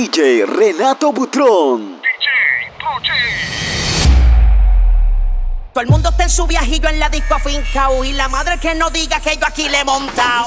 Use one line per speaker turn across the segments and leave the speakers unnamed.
DJ Renato Butrón.
Todo el mundo está en su viajillo en la disco afincao y la madre que no diga que yo aquí le he montado.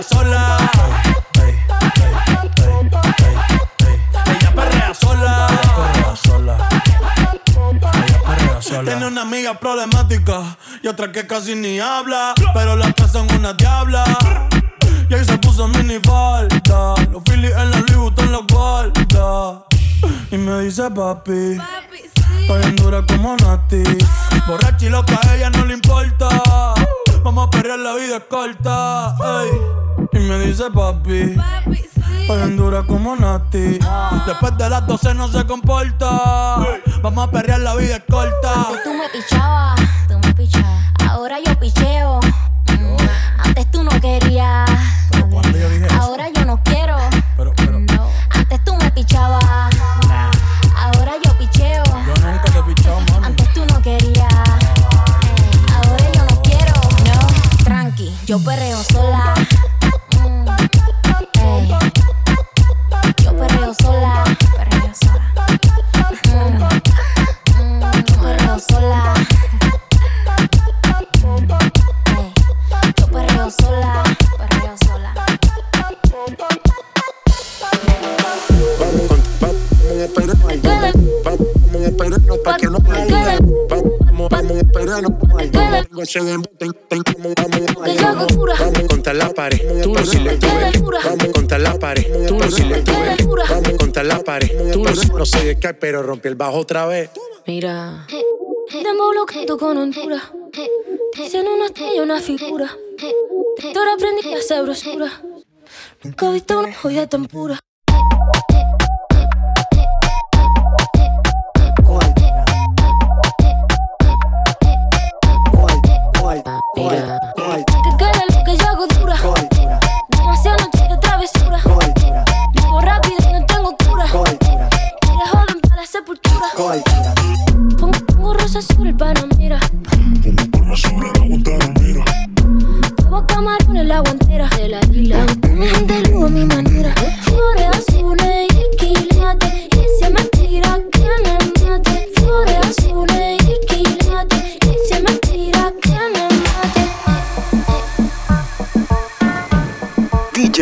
Perrea sola. Ella perrea sola. Ella perrea sola. Tiene una amiga problemática y otra que casi ni habla. Pero las tres son una diabla. Y ahí se puso mini falta. Los Phillies en la Louis en la guarda. Y me dice papi. Papi, sí. dura como Nati. Borracha y loca, a ella no le importa. Vamos a perrear, la vida es corta. Y me dice papi. papi en dura como Nati. Después de las 12 no se comporta. Vamos a perrear, la vida es corta.
Antes tú me pichabas, tú me pichabas. Ahora yo picheo. Antes tú no querías. Ahora yo no quiero. Pero, pero. Antes tú me pichabas. Ahora yo picheo.
Yo nunca te he pichado, mami.
Antes tú no querías. Ahora yo no quiero. No, tranqui, yo perreo sola.
No sé de qué, pero rompí el bajo otra vez.
Mira, dame bloqueo con hontura. Tiene una estrella, una figura. Ahora aprendí a hacer brosura. Nunca he visto una joya tan pura.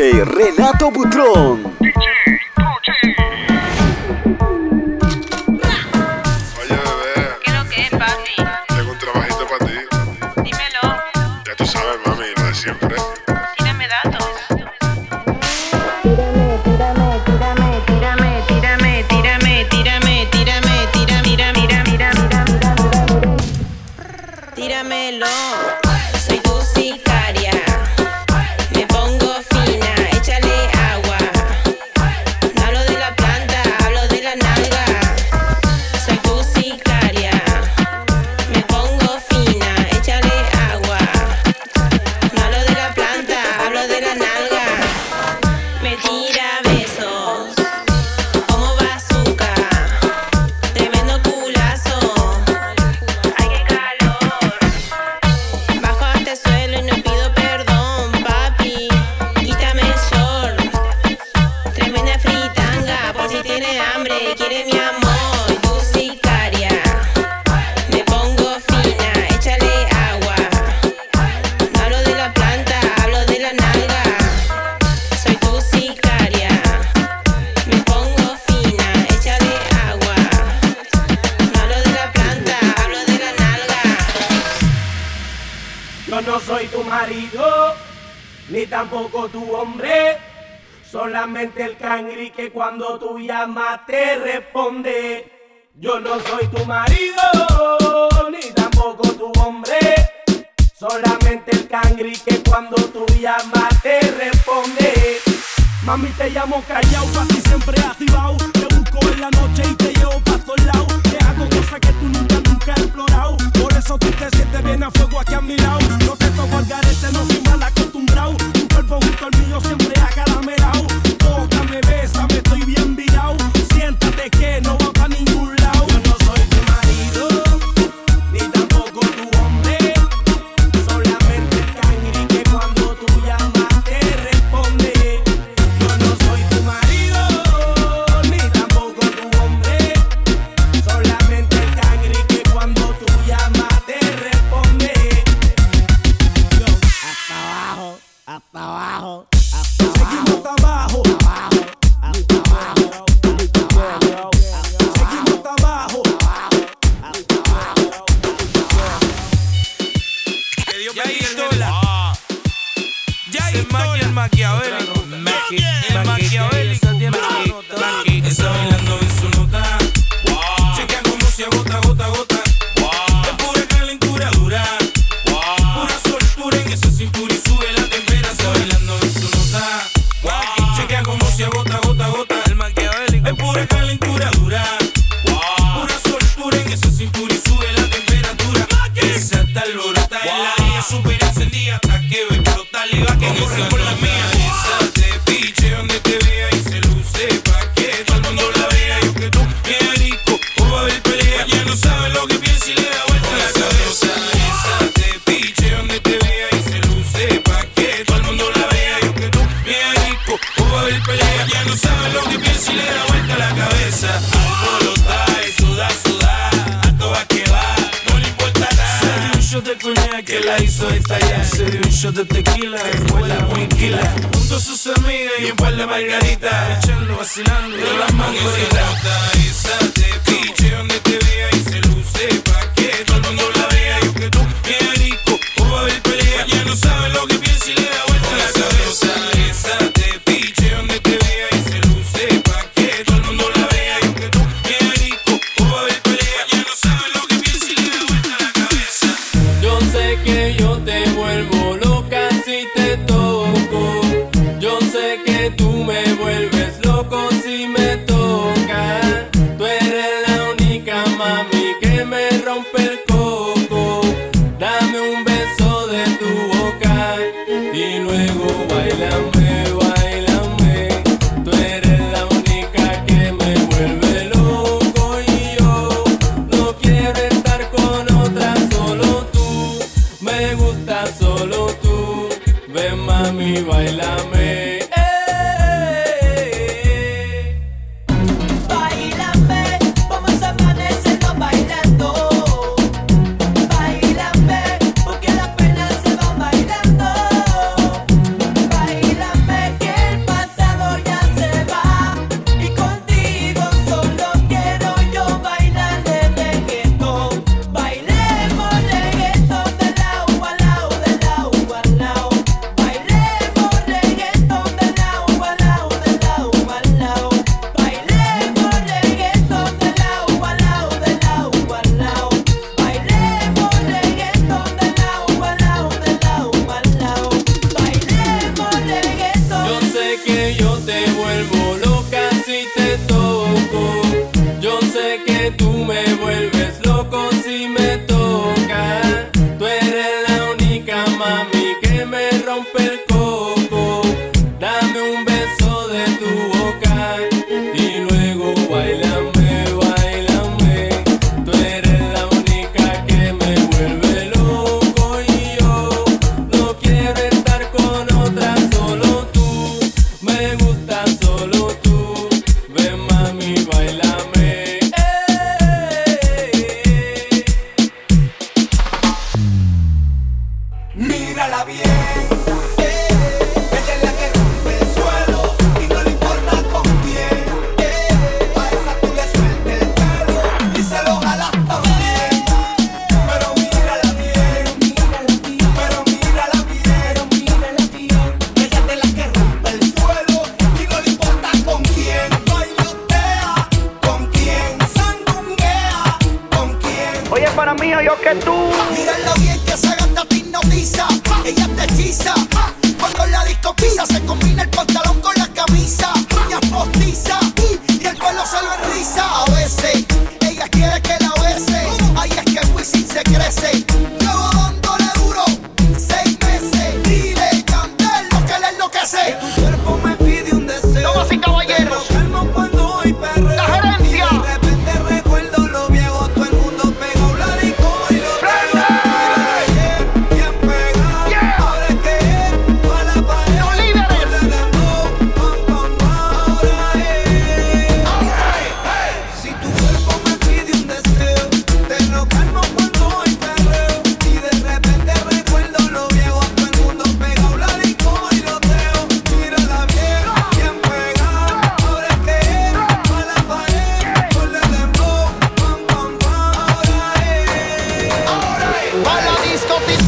Renato
Butrón. tampoco tu hombre.
Solamente el cangri que cuando tú llamas te responde. Yo no soy tu marido, ni tampoco tu hombre. Solamente el cangri que cuando tú llamas te responde. Mami, te llamo callao, pa' ti siempre activado. Te busco en la noche y te llevo pa' todos lados. Te hago cosas que tú nunca, nunca has explorado eso tú te sientes bien a fuego aquí a mi lado. No te toco al garete, no soy mal acostumbrado. Tu cuerpo junto al mío siempre acaramelao. Tócame, besa, me estoy bien virado. Siéntate que no va pa' ningún lado.
gota, gota. El maquiavélico. Es. la manguera. Se
crece.
Pa'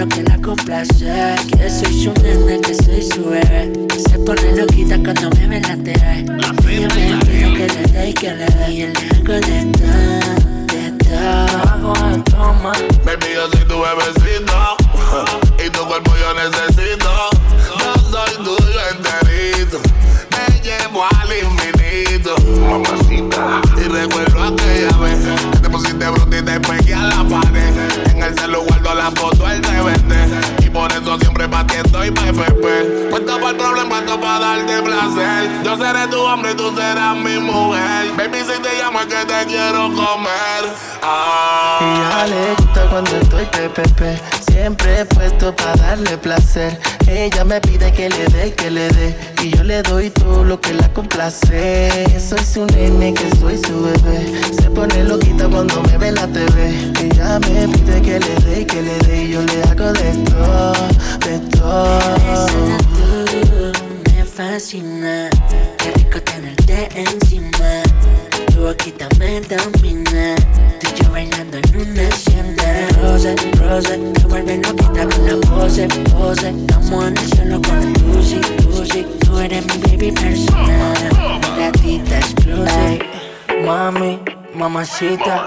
lo que la
complace Que soy su nene, que soy su bebé. Se pone loquita cuando me ve la TV Ella me pide que le dé y que le dé Y yo le hago de todo, de todo Hago de toma.
Baby, yo soy tu bebecito. Y tu cuerpo yo necesito. Yo soy tuyo enterito, te llevo al infinito. Mamacita. Hombre tú serás mi mujer. Baby, si te llamo es que te quiero comer. Ah.
Y ya le gusta cuando estoy pepepe Siempre puesto para darle placer Ella me pide que le dé, que le dé Y yo le doy todo lo que la complace Soy su nene, que soy su bebé Se pone loquita cuando me ve en la TV Ella me pide que le dé, que le dé Y yo le hago de todo, de todo me fascina rico tenerte encima. Tu boquita me domina Tú y yo bailando en una hacienda Rose, rose Te vuelve loquita con la pose, pose. Estamos en el cielo con el Lucy, Lucy. Tú eres mi baby personal. Gatita exclusive Mami, mamacita.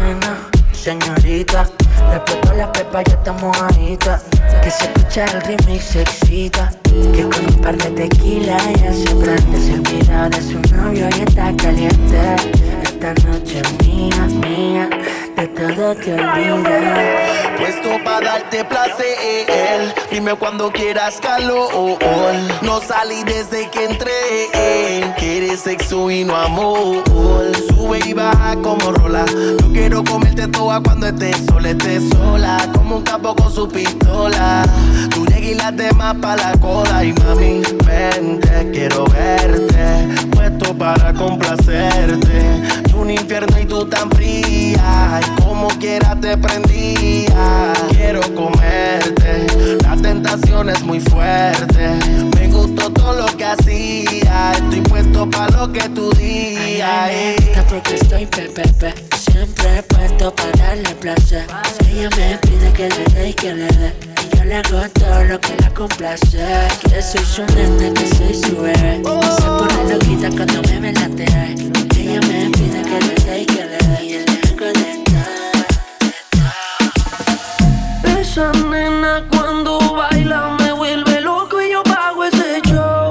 Nena, señorita Respeto la pepa, ya estamos ahorita Que se escucha el remix, se excita. Que con un par de tequila ya se prende Se olvida de su novio y está caliente. Esta noche mía, mía De todo te olvidas
Puesto para darte placer Dime cuando quieras calor. No salí desde que entré Quieres sexo y no amor. Sube y baja como rola. Yo quiero comerte toda cuando estés sola Estés sola. Como un capo con su pistola y las demás pa' la cola Y mami, vente, quiero verte Puesto para complacerte. Y un infierno y tú tan fría Y como quiera te prendía. Quiero comerte La tentación es muy fuerte. Me gustó todo lo que hacía Estoy puesto pa' lo que tú digas.
Porque estoy pepepe Siempre puesto para darle placer. Ella me pide que le dé y que le dé le hago lo que la complace. Que soy su nene, que soy su bebé. Se pone loquita cuando me ve la TV Ella me pide que le dé y que le dé. Y yo le hago de todo
Esa nena cuando baila me vuelve loco y yo pago ese show.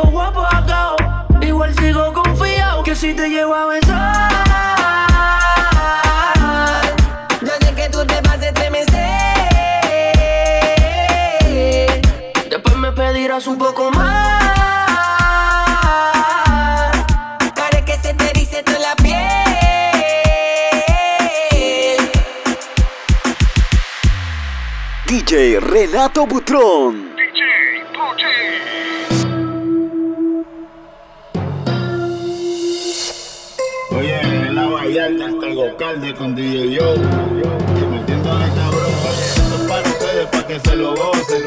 guapo acá. Igual sigo confiado que si te llevo a besar.
Yo sé que tú te vas a estremecer.
Después me pedirás un poco más.
DJ Renato Butrón.
con DJ Yo. Y metiéndole cabrón, oye, esto es para ustedes, para que se lo gocen.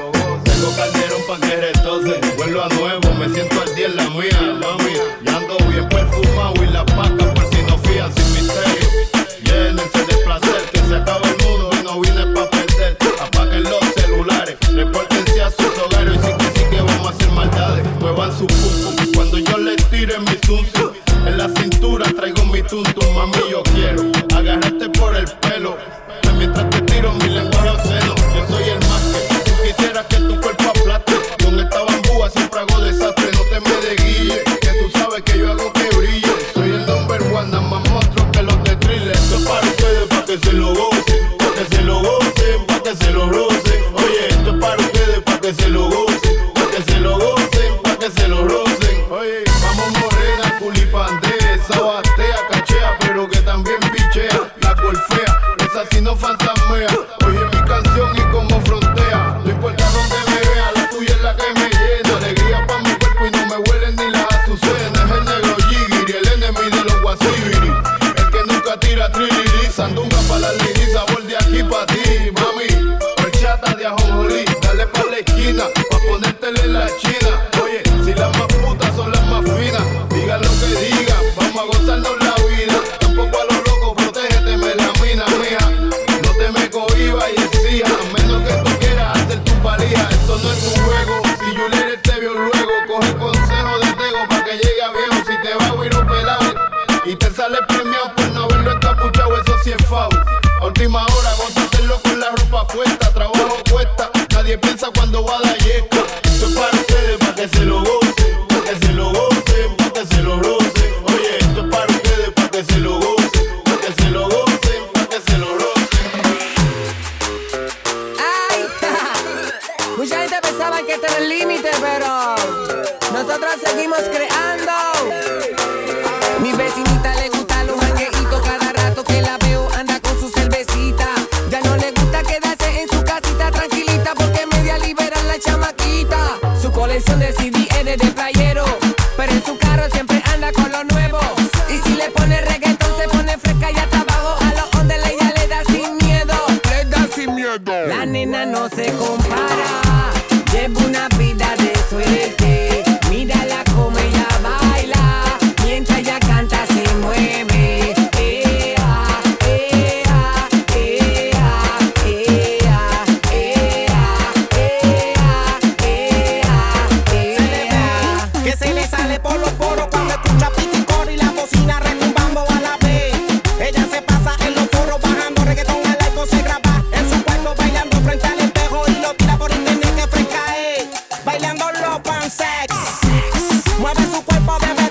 que se lo piensa cuando va a dar yesca. Esto es para ustedes, para que se lo
pop,